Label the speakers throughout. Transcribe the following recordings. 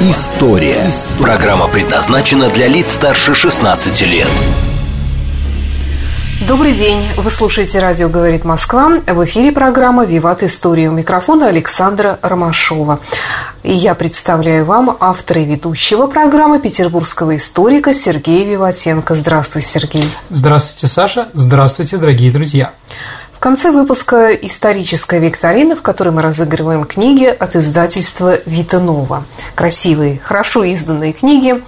Speaker 1: История». Программа предназначена для лиц старше 16 лет.
Speaker 2: Добрый день. Вы слушаете «Радио говорит Москва». В эфире программа «Виват История». У микрофона Александра Ромашова. И я представляю вам автора и ведущего программы петербургского историка Сергея Виватенко. Здравствуй, Сергей.
Speaker 3: Здравствуйте, Саша. Здравствуйте, дорогие друзья.
Speaker 2: Конце выпуска историческая викторина, в которой мы разыгрываем книги от издательства «Витанова». Красивые, хорошо изданные книги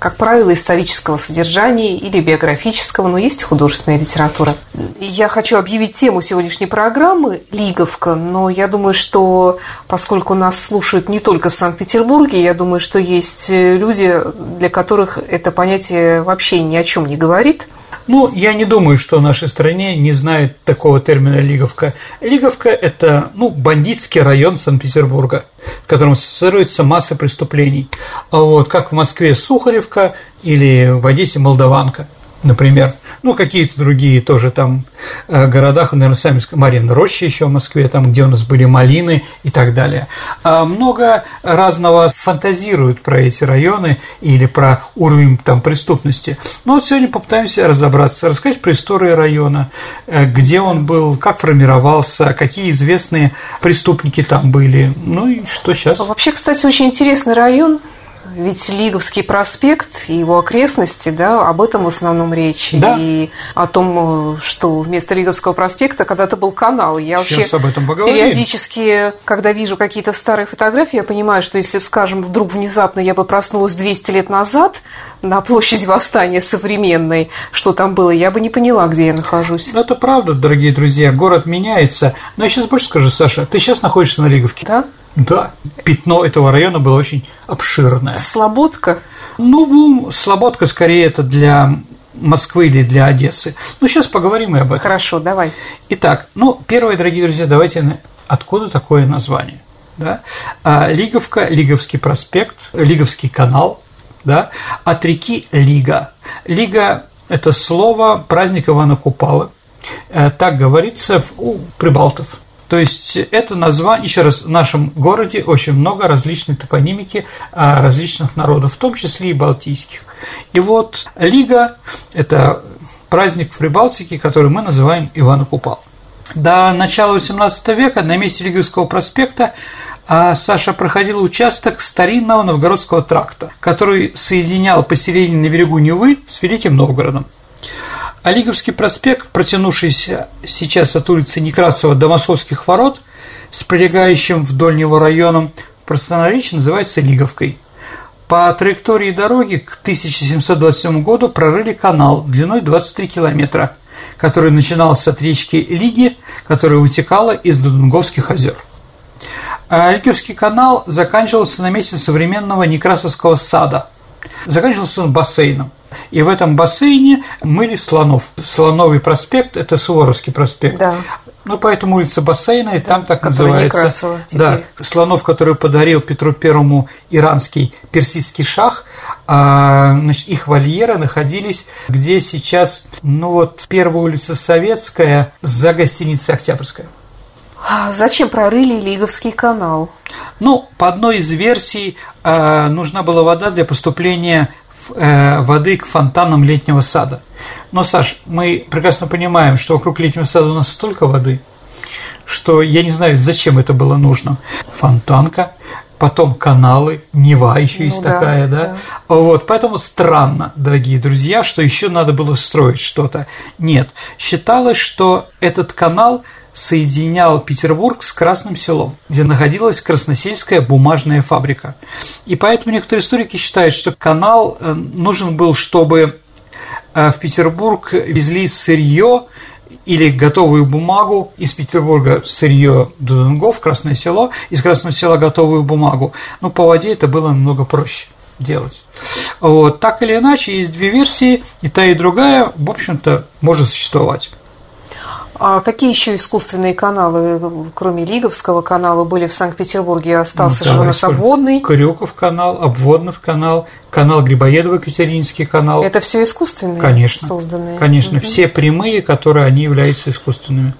Speaker 2: как правило, исторического содержания или биографического, но есть художественная литература. Я хочу объявить тему сегодняшней программы «Лиговка», но я думаю, что поскольку нас слушают не только в Санкт-Петербурге, я думаю, что есть люди, для которых это понятие вообще ни о чем не говорит –
Speaker 3: ну, я не думаю, что в нашей стране не знают такого термина «лиговка». Лиговка – это, ну, бандитский район Санкт-Петербурга, в котором ассоциируется масса преступлений. А вот как в Москве Сухаревка или в Одессе Молдаванка, например – ну, какие-то другие тоже там э, городах, наверное, сами Марина Роща еще в Москве, там, где у нас были малины и так далее. А много разного фантазируют про эти районы или про уровень там преступности. Но вот сегодня попытаемся разобраться, рассказать про историю района, э, где он был, как формировался, какие известные преступники там были, ну и что сейчас.
Speaker 2: Вообще, кстати, очень интересный район, ведь Лиговский проспект и его окрестности, да, об этом в основном речь.
Speaker 3: Да.
Speaker 2: И о том, что вместо Лиговского проспекта когда-то был канал. Я
Speaker 3: Сейчас
Speaker 2: вообще
Speaker 3: об этом поговорим.
Speaker 2: периодически, когда вижу какие-то старые фотографии, я понимаю, что если, скажем, вдруг внезапно я бы проснулась 200 лет назад на площади Восстания современной, что там было, я бы не поняла, где я нахожусь.
Speaker 3: Ну, это правда, дорогие друзья, город меняется. Но я сейчас больше скажу, Саша, ты сейчас находишься на Лиговке.
Speaker 2: Да?
Speaker 3: Да, пятно этого района было очень обширное.
Speaker 2: Слободка?
Speaker 3: Ну, Слободка скорее это для Москвы или для Одессы. Ну, сейчас поговорим и об этом.
Speaker 2: Хорошо, давай.
Speaker 3: Итак, ну, первое, дорогие друзья, давайте откуда такое название? Да? А, Лиговка, Лиговский проспект, Лиговский канал, да, от реки Лига. Лига – это слово праздник Ивана Купала. Э, так говорится у прибалтов. То есть это название, еще раз, в нашем городе очень много различной топонимики а, различных народов, в том числе и балтийских. И вот Лига – это праздник в Прибалтике, который мы называем Ивана Купал. До начала XVIII века на месте Лиговского проспекта а Саша проходил участок старинного новгородского тракта, который соединял поселение на берегу Невы с Великим Новгородом. Олиговский проспект, протянувшийся сейчас от улицы Некрасова до Московских ворот, с прилегающим вдоль него районом в простонаречии называется Лиговкой. По траектории дороги к 1727 году прорыли канал длиной 23 километра, который начинался от речки Лиги, которая вытекала из Дудунговских озер. А Лиговский канал заканчивался на месте современного Некрасовского сада. Заканчивался он бассейном. И в этом бассейне мыли слонов. Слоновый проспект – это Суворовский проспект.
Speaker 2: Да.
Speaker 3: Ну, поэтому улица бассейна, и
Speaker 2: да,
Speaker 3: там так
Speaker 2: который
Speaker 3: называется.
Speaker 2: Некрасова теперь.
Speaker 3: Да, слонов, которые подарил Петру Первому иранский персидский шах, а, значит, их вольеры находились, где сейчас, ну вот, первая улица Советская за гостиницей Октябрьская.
Speaker 2: А зачем прорыли Лиговский канал?
Speaker 3: Ну, по одной из версий, а, нужна была вода для поступления Э, воды к фонтанам летнего сада. Но, Саш, мы прекрасно понимаем, что вокруг летнего сада у нас столько воды, что я не знаю, зачем это было нужно. Фонтанка, потом каналы, Нева еще ну, есть да, такая, да? да. Вот, поэтому странно, дорогие друзья, что еще надо было строить что-то. Нет, считалось, что этот канал – соединял Петербург с Красным селом, где находилась Красносельская бумажная фабрика. И поэтому некоторые историки считают, что канал э, нужен был, чтобы э, в Петербург везли сырье или готовую бумагу из Петербурга сырье до Дунгов, Красное село, из Красного села готовую бумагу. Но по воде это было намного проще делать. Вот, так или иначе, есть две версии, и та, и другая, в общем-то, может существовать.
Speaker 2: А какие еще искусственные каналы, кроме Лиговского канала, были в Санкт-Петербурге? Остался ну, же у нас обводный.
Speaker 3: Крюков канал, Обводнов канал, канал Грибоедова, Екатерининский канал.
Speaker 2: Это все искусственные
Speaker 3: Конечно.
Speaker 2: созданные?
Speaker 3: Конечно, угу. все прямые, которые они являются искусственными.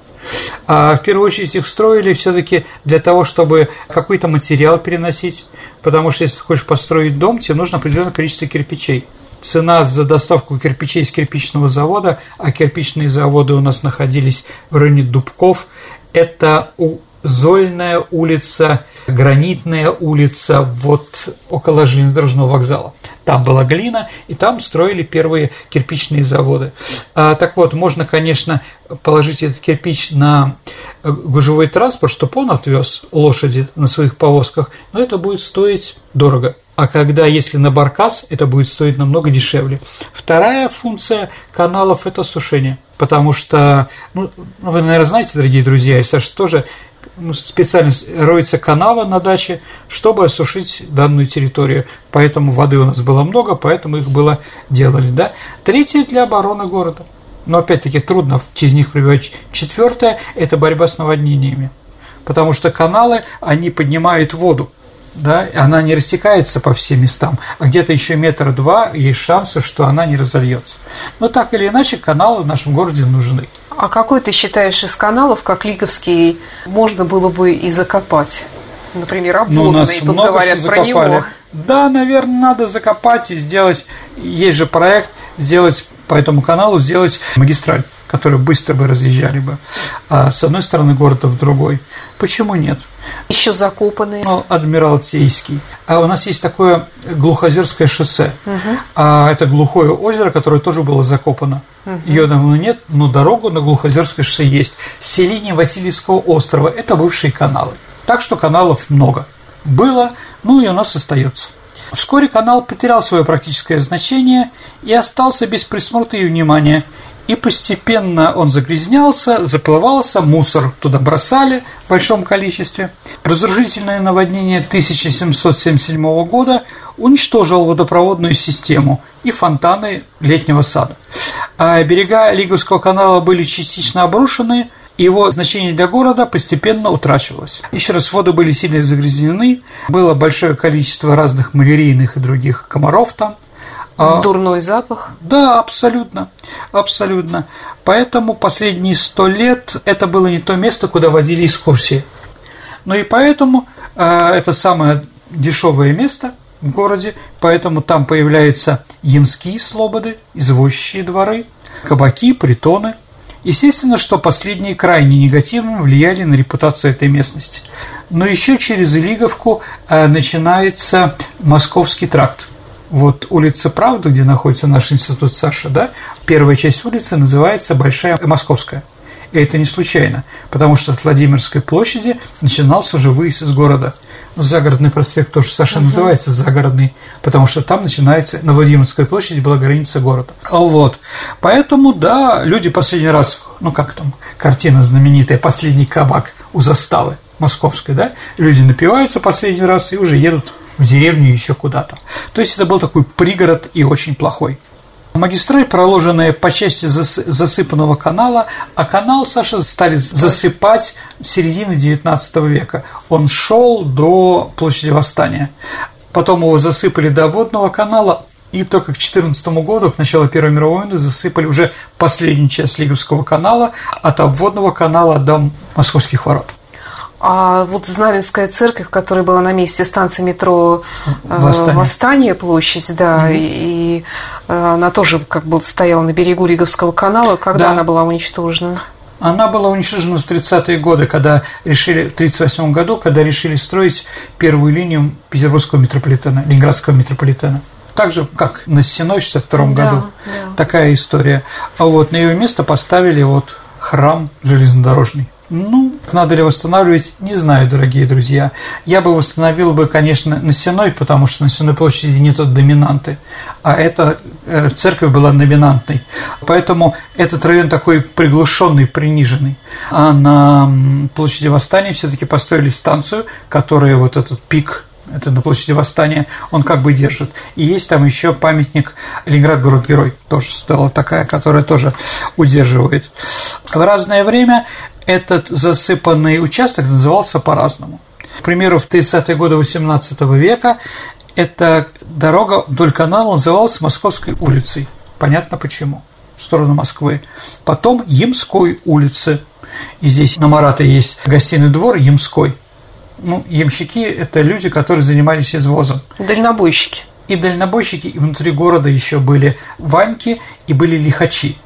Speaker 3: А в первую очередь их строили все-таки для того, чтобы какой-то материал переносить, потому что если ты хочешь построить дом, тебе нужно определенное количество кирпичей цена за доставку кирпичей с кирпичного завода, а кирпичные заводы у нас находились в районе Дубков, это у Зольная улица, Гранитная улица, вот около железнодорожного вокзала. Там была глина, и там строили первые кирпичные заводы. А, так вот, можно, конечно, положить этот кирпич на гужевой транспорт, чтобы он отвез лошади на своих повозках, но это будет стоить дорого а когда, если на баркас, это будет стоить намного дешевле. Вторая функция каналов – это сушение, потому что, ну, вы, наверное, знаете, дорогие друзья, и Саша тоже ну, специально роется канава на даче, чтобы осушить данную территорию. Поэтому воды у нас было много, поэтому их было делали. Да? Третье – для обороны города. Но опять-таки трудно через них пробивать. Четвертое – это борьба с наводнениями. Потому что каналы, они поднимают воду да, она не растекается по всем местам, а где-то еще метр два есть шансы, что она не разольется. Но так или иначе каналы в нашем городе нужны.
Speaker 2: А какой ты считаешь из каналов, как Лиговский, можно было бы и закопать? Например, обводный, ну, тут много говорят про него.
Speaker 3: Да, наверное, надо закопать и сделать, есть же проект, сделать по этому каналу, сделать магистраль которые быстро бы разъезжали бы а с одной стороны города в другой. Почему нет?
Speaker 2: Еще закопанные.
Speaker 3: Ну, Адмиралтейский. А у нас есть такое Глухозерское шоссе. Угу. А это глухое озеро, которое тоже было закопано. Угу. Ее давно нет, но дорогу на Глухозерское шоссе есть. Селение Васильевского острова – это бывшие каналы. Так что каналов много. Было, ну и у нас остается. Вскоре канал потерял свое практическое значение и остался без присмотра и внимания, и постепенно он загрязнялся, заплывался, мусор туда бросали в большом количестве. Разрушительное наводнение 1777 года уничтожило водопроводную систему и фонтаны летнего сада. А берега Лиговского канала были частично обрушены, его значение для города постепенно утрачивалось. Еще раз, воды были сильно загрязнены, было большое количество разных малярийных и других комаров там –
Speaker 2: Дурной запах?
Speaker 3: Да, абсолютно, абсолютно. Поэтому последние сто лет это было не то место, куда водили экскурсии. Ну и поэтому э, это самое дешевое место в городе, поэтому там появляются ямские слободы, извозчие дворы, кабаки, притоны. Естественно, что последние крайне негативно влияли на репутацию этой местности. Но еще через Илиговку э, начинается Московский тракт – вот улица Правды, где находится наш институт Саша, да, первая часть улицы называется Большая Московская. И это не случайно, потому что от Владимирской площади начинался уже выезд из города. Ну, загородный проспект тоже Саша uh-huh. называется загородный, потому что там начинается, на Владимирской площади была граница города. Вот. Поэтому, да, люди последний раз, ну как там, картина знаменитая «Последний кабак у заставы» московской, да, люди напиваются последний раз и уже едут в деревню еще куда-то. То есть это был такой пригород и очень плохой. Магистраль, проложенная по части засыпанного канала, а канал, Саша, стали засыпать середины XIX века. Он шел до площади Восстания. Потом его засыпали до водного канала, и только к 2014 году, к началу Первой мировой войны, засыпали уже последнюю часть Лиговского канала от обводного канала до Московских ворот.
Speaker 2: А вот Знаменская церковь, которая была на месте станции метро э, Восстание, Восстание площадь, да, угу. и э, она тоже как бы стояла на берегу Риговского канала. Когда да. она была уничтожена?
Speaker 3: Она была уничтожена в 30-е годы, когда решили, в 1938 году, когда решили строить первую линию Петербургского метрополитена, Ленинградского метрополитена. Так же, как на Сеной в 1962 да, году. Да. Такая история. А вот на ее место поставили вот храм железнодорожный. Ну, надо ли восстанавливать, не знаю, дорогие друзья. Я бы восстановил бы, конечно, на Сеной, потому что на Сенной площади нет доминанты, а эта э, церковь была доминантной. Поэтому этот район такой приглушенный, приниженный. А на площади Восстания все таки построили станцию, которая вот этот пик это на площади Восстания, он как бы держит. И есть там еще памятник Ленинград город-герой, тоже стала такая, которая тоже удерживает. В разное время этот засыпанный участок назывался по-разному. К примеру, в 30-е годы XVIII века эта дорога вдоль канала называлась Московской улицей. Понятно почему. В сторону Москвы. Потом Ямской улицы. И здесь на Марата есть гостиный двор Ямской. Ну, ямщики – это люди, которые занимались извозом.
Speaker 2: Дальнобойщики.
Speaker 3: И дальнобойщики, и внутри города еще были ваньки и были лихачи.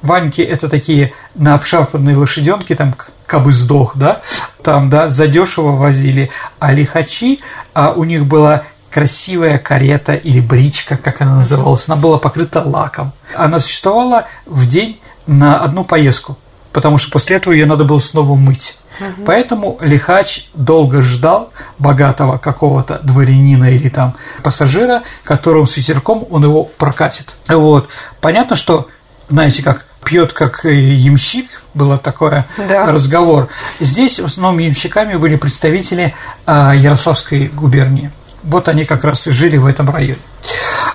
Speaker 3: Ваньки – это такие на обшарпанные лошаденки, там кабы сдох, да, там, да, задешево возили, а лихачи, а у них была красивая карета или бричка, как она называлась, она была покрыта лаком. Она существовала в день на одну поездку, потому что после этого ее надо было снова мыть. Угу. Поэтому лихач долго ждал богатого какого-то дворянина или там пассажира, которым с ветерком он его прокатит. Вот. Понятно, что, знаете, как пьет как ямщик, был такой да. разговор. Здесь в основном ямщиками были представители а, Ярославской губернии. Вот они как раз и жили в этом районе.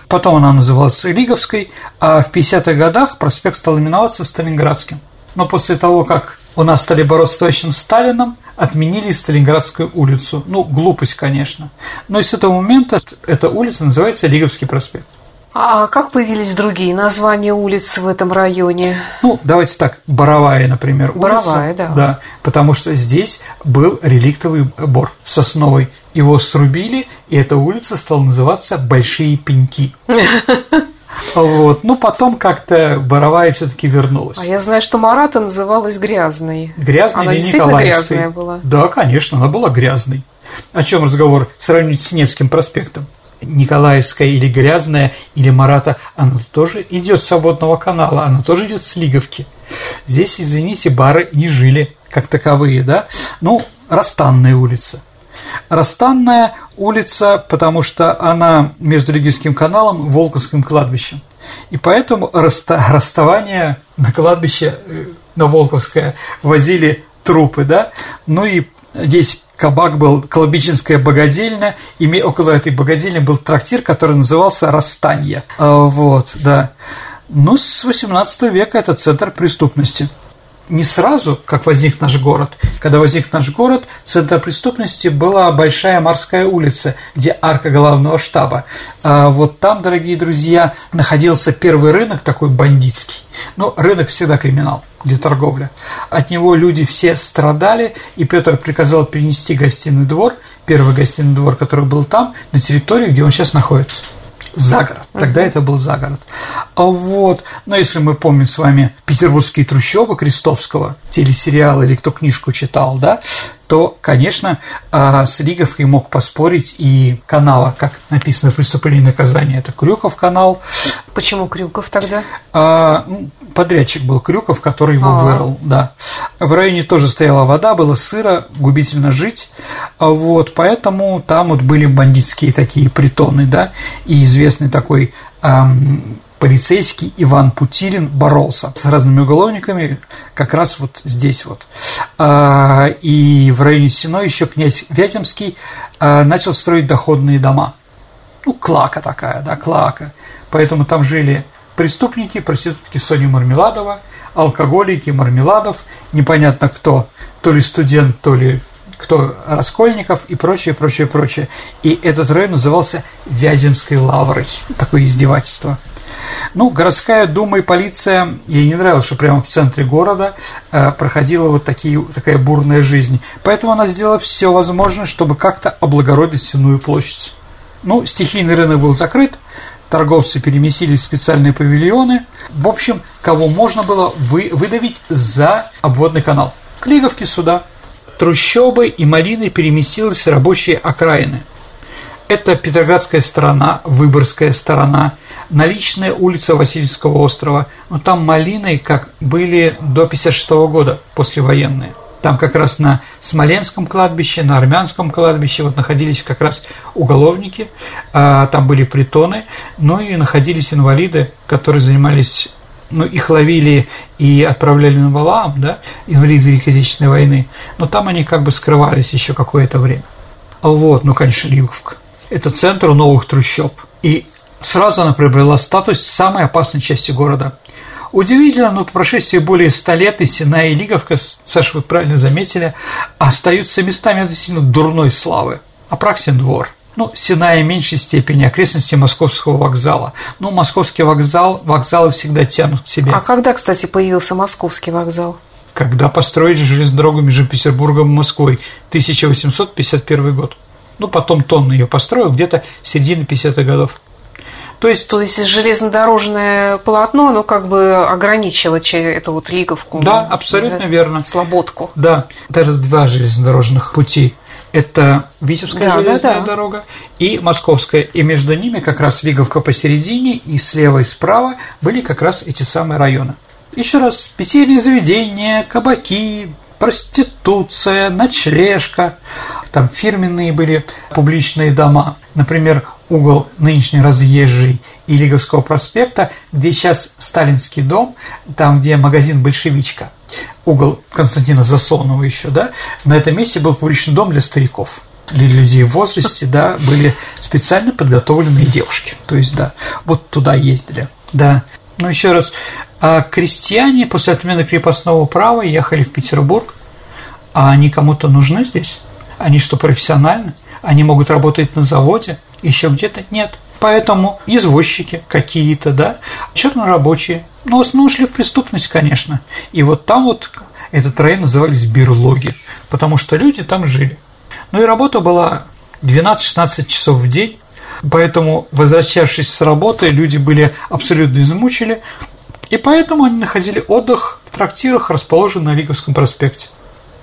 Speaker 3: Потом она называлась Лиговской, а в 50-х годах проспект стал именоваться Сталинградским. Но после того, как у нас стали бороться с товарищем Сталином, отменили Сталинградскую улицу. Ну, глупость, конечно. Но с этого момента эта улица называется Лиговский проспект.
Speaker 2: А как появились другие названия улиц в этом районе?
Speaker 3: Ну, давайте так, Боровая, например,
Speaker 2: Боровая, улица.
Speaker 3: да. Да, потому что здесь был реликтовый бор сосновый. Его срубили, и эта улица стала называться Большие Пеньки. Вот. Ну, потом как-то Боровая все таки вернулась.
Speaker 2: А я знаю, что Марата называлась Грязной.
Speaker 3: Грязной
Speaker 2: она
Speaker 3: или
Speaker 2: действительно грязная была?
Speaker 3: Да, конечно, она была грязной. О чем разговор сравнить с Невским проспектом? Николаевская или Грязная, или Марата, она тоже идет с свободного канала, она тоже идет с Лиговки. Здесь, извините, бары не жили как таковые, да? Ну, Растанная улица. Растанная улица, потому что она между Лиговским каналом и Волковским кладбищем. И поэтому расста расставание на кладбище э, на Волковское возили трупы, да? Ну и здесь кабак был Колобичинская богадельня, и около этой богадельни был трактир, который назывался «Расстанье». А, вот, да. Ну, с 18 века это центр преступности не сразу, как возник наш город. Когда возник наш город, центр преступности была Большая морская улица, где арка главного штаба. А вот там, дорогие друзья, находился первый рынок такой бандитский. Но рынок всегда криминал, где торговля. От него люди все страдали, и Петр приказал перенести гостиный двор, первый гостиный двор, который был там, на территорию, где он сейчас находится за город. Тогда это был за город. А вот, но если мы помним с вами петербургские трущобы Крестовского, телесериал или кто книжку читал, да, то, конечно, а, с Лиговкой мог поспорить и канала, как написано «Преступление и наказание», это Крюков канал.
Speaker 2: Почему Крюков тогда?
Speaker 3: Подрядчик был Крюков, который его А-а-а. вырыл, да. В районе тоже стояла вода, было сыро, губительно жить, вот, поэтому там вот были бандитские такие притоны, да, и известный такой эм, полицейский Иван Путилин боролся с разными уголовниками как раз вот здесь вот. А, и в районе Сино еще князь Вяземский а, начал строить доходные дома. Ну, клака такая, да, клака. Поэтому там жили преступники, проститутки Соня Мармеладова, алкоголики, Мармеладов, непонятно кто, то ли студент, то ли кто Раскольников и прочее, прочее, прочее. И этот район назывался Вяземской лаврой. Такое издевательство. Ну, городская дума и полиция, ей не нравилось, что прямо в центре города э, проходила вот такие, такая бурная жизнь. Поэтому она сделала все возможное, чтобы как-то облагородить Сенную площадь. Ну, стихийный рынок был закрыт, торговцы переместились в специальные павильоны. В общем, кого можно было вы, выдавить за обводный канал. Клиговки сюда. Трущобы и малины переместились в рабочие окраины. Это Петроградская сторона, Выборгская сторона – наличная улица Васильевского острова, но там малины как были до 56 года, послевоенные. Там как раз на Смоленском кладбище, на Армянском кладбище вот находились как раз уголовники, а, там были притоны, ну и находились инвалиды, которые занимались ну, их ловили и отправляли на Валаам, да, инвалиды Великой Отечественной войны, но там они как бы скрывались еще какое-то время. Вот, ну, конечно, Лиговка. Это центр новых трущоб. И сразу она приобрела статус самой опасной части города. Удивительно, но по прошествии более ста лет и Сина, и Лиговка, Саша, вы правильно заметили, остаются местами относительно дурной славы. Апраксин двор. Ну, Синая в меньшей степени окрестности Московского вокзала. Ну, Московский вокзал, вокзалы всегда тянут к себе.
Speaker 2: А когда, кстати, появился Московский вокзал?
Speaker 3: Когда построили железную дорогу между Петербургом и Москвой, 1851 год. Ну, потом Тонн ее построил где-то середины 50-х годов.
Speaker 2: То есть, То есть железнодорожное полотно, оно как бы ограничило эту вот лиговку.
Speaker 3: Да, абсолютно да, верно.
Speaker 2: Слободку.
Speaker 3: Да, даже два железнодорожных пути. Это Витебская да, железная да, да. дорога и Московская. И между ними как раз Лиговка посередине, и слева и справа были как раз эти самые районы. Еще раз, питейные заведения, кабаки, проституция, ночлежка, там фирменные были публичные дома, например, угол нынешний разъезжий и Лиговского проспекта, где сейчас Сталинский дом, там, где магазин «Большевичка», угол Константина Засонова еще, да, на этом месте был публичный дом для стариков для людей в возрасте, да, были специально подготовленные девушки. То есть, да, вот туда ездили. Да. Ну, еще раз, а крестьяне после отмены крепостного права ехали в Петербург, а они кому-то нужны здесь? Они что, профессиональны? Они могут работать на заводе, еще где-то? Нет. Поэтому извозчики какие-то, да, чернорабочие, но в основном шли в преступность, конечно. И вот там вот этот район назывались берлоги, потому что люди там жили. Ну и работа была 12-16 часов в день, поэтому, возвращавшись с работы, люди были абсолютно измучили, и поэтому они находили отдых в трактирах, расположенных на Лиговском проспекте.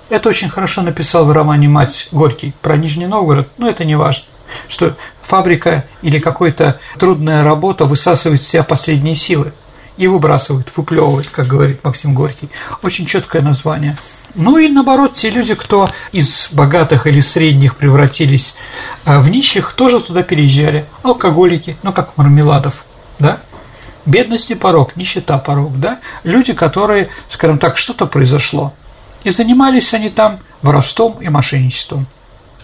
Speaker 3: Это очень хорошо написал в романе «Мать Горький» про Нижний Новгород, но это не важно, что фабрика или какая-то трудная работа высасывает себя последние силы и выбрасывает, выплевывает, как говорит Максим Горький. Очень четкое название. Ну и наоборот, те люди, кто из богатых или средних превратились э, в нищих, тоже туда переезжали. Алкоголики, ну как Мармеладов, да? Бедность не порог, нищета порог, да? Люди, которые, скажем так, что-то произошло. И занимались они там воровством и мошенничеством.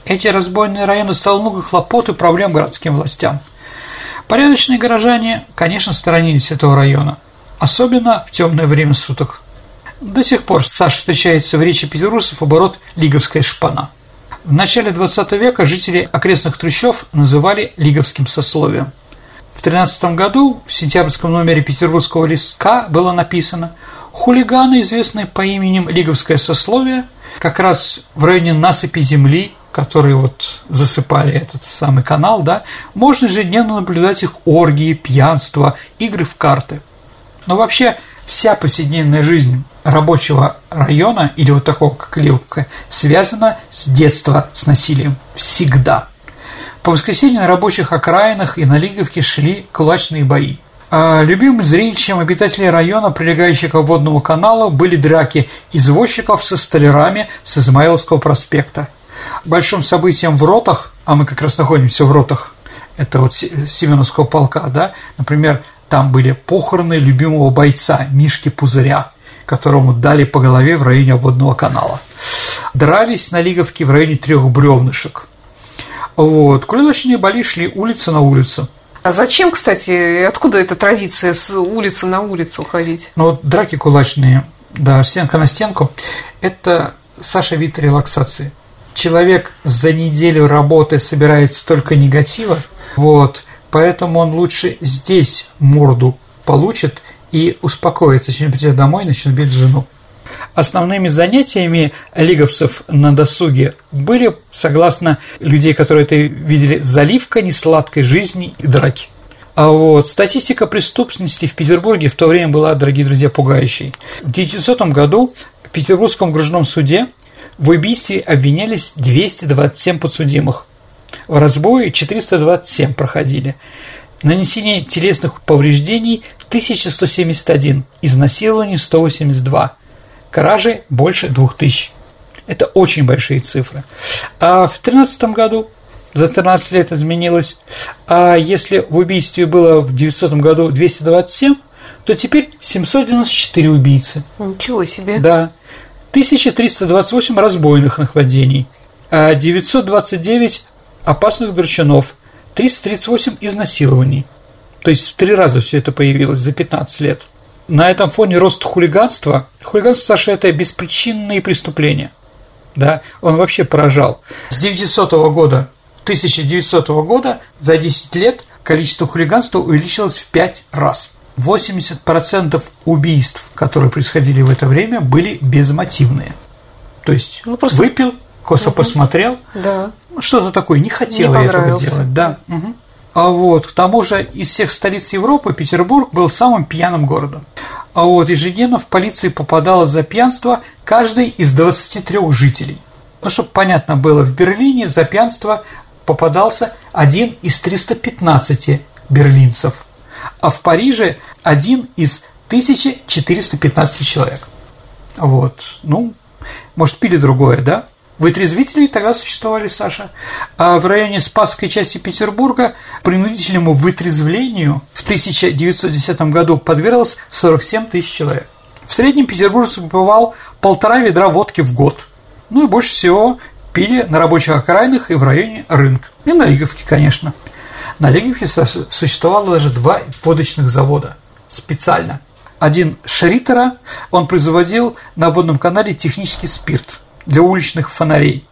Speaker 3: Эти разбойные районы стало много хлопот и проблем городским властям. Порядочные горожане, конечно, сторонились этого района, особенно в темное время суток. До сих пор Саш встречается в речи петербуржцев оборот «Лиговская шпана». В начале XX века жители окрестных трущоб называли лиговским сословием. В 13 году в сентябрьском номере петербургского листка было написано «Хулиганы, известные по именем Лиговское сословие, как раз в районе насыпи земли которые вот засыпали этот самый канал, да, можно ежедневно наблюдать их оргии, пьянство, игры в карты. Но вообще вся повседневная жизнь рабочего района или вот такого, как Левка, связана с детства с насилием. Всегда. По воскресеньям на рабочих окраинах и на Лиговке шли кулачные бои. А любимым зрелищем обитателей района, прилегающего к водному каналу, были драки извозчиков со столярами с Измаиловского проспекта – большим событием в ротах, а мы как раз находимся в ротах, это вот Семеновского полка, да, например, там были похороны любимого бойца Мишки Пузыря, которому дали по голове в районе обводного канала. Дрались на Лиговке в районе трех бревнышек. Вот. Кулачные бои шли улица на улицу.
Speaker 2: А зачем, кстати, откуда эта традиция с улицы на улицу ходить?
Speaker 3: Ну вот драки кулачные, да, стенка на стенку, это Саша вид релаксации человек за неделю работы собирает столько негатива, вот, поэтому он лучше здесь морду получит и успокоится, чем придет домой и начнет бить жену. Основными занятиями лиговцев на досуге были, согласно людей, которые это видели, заливка несладкой жизни и драки. А вот статистика преступности в Петербурге в то время была, дорогие друзья, пугающей. В 1900 году в Петербургском окружном суде в убийстве обвинялись 227 подсудимых. В разбое 427 проходили. Нанесение телесных повреждений 1171, изнасилование 182, кражи больше 2000. Это очень большие цифры. А в 2013 году за 13 лет изменилось. А если в убийстве было в 900 году 227, то теперь 794 убийцы.
Speaker 2: Ничего себе.
Speaker 3: Да. 1328 разбойных нападений. 929 опасных драчунов, 338 изнасилований. То есть в три раза все это появилось за 15 лет. На этом фоне рост хулиганства. Хулиганство, Саша, это беспричинные преступления. Да, он вообще поражал. С 900 года, 1900 года за 10 лет количество хулиганства увеличилось в 5 раз. 80% убийств, которые происходили в это время, были безмотивные. То есть ну, просто... выпил, косо угу. посмотрел,
Speaker 2: да.
Speaker 3: Что-то такое, не хотел не этого делать. Да. Угу. А вот, к тому же из всех столиц Европы Петербург был самым пьяным городом. А вот ежедневно в полиции попадало за пьянство каждый из 23 жителей. Ну, чтобы понятно было, в Берлине за пьянство попадался один из 315 берлинцев, а в Париже один из 1415 человек. Вот, ну, может, пили другое, да? Вытрезвители тогда существовали, Саша. А в районе Спасской части Петербурга принудительному вытрезвлению в 1910 году подверглось 47 тысяч человек. В среднем петербуржец выпивал полтора ведра водки в год. Ну и больше всего пили на рабочих окраинах и в районе рынка. И на Лиговке, конечно. На Лиговке существовало даже два водочных завода специально. Один Шритера, он производил на водном канале технический спирт – для уличных фонарей.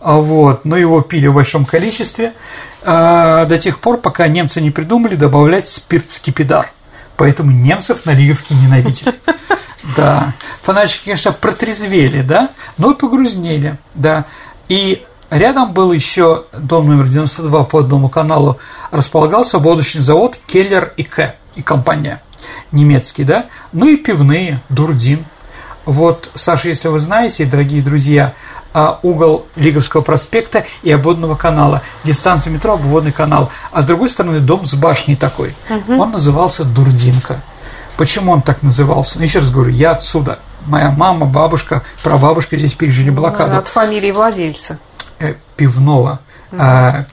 Speaker 3: А вот, но его пили в большом количестве а, до тех пор, пока немцы не придумали добавлять спирт-скипидар. Поэтому немцев на Лиговке ненавидели. Да. Фонарщики, конечно, протрезвели, да, но и погрузнели, да. И рядом был еще дом номер 92 по одному каналу располагался водочный завод Келлер и К и компания немецкий, да, ну и пивные, Дурдин – вот, Саша, если вы знаете, дорогие друзья, а, угол Лиговского проспекта и обводного канала. Дистанция метро, обводный канал. А с другой стороны дом с башней такой. Угу. Он назывался Дурдинка. Почему он так назывался? Ну, еще раз говорю, я отсюда. Моя мама, бабушка, прабабушка здесь пережили ну, блокаду.
Speaker 2: От фамилии владельца.
Speaker 3: Э, пивного. Угу.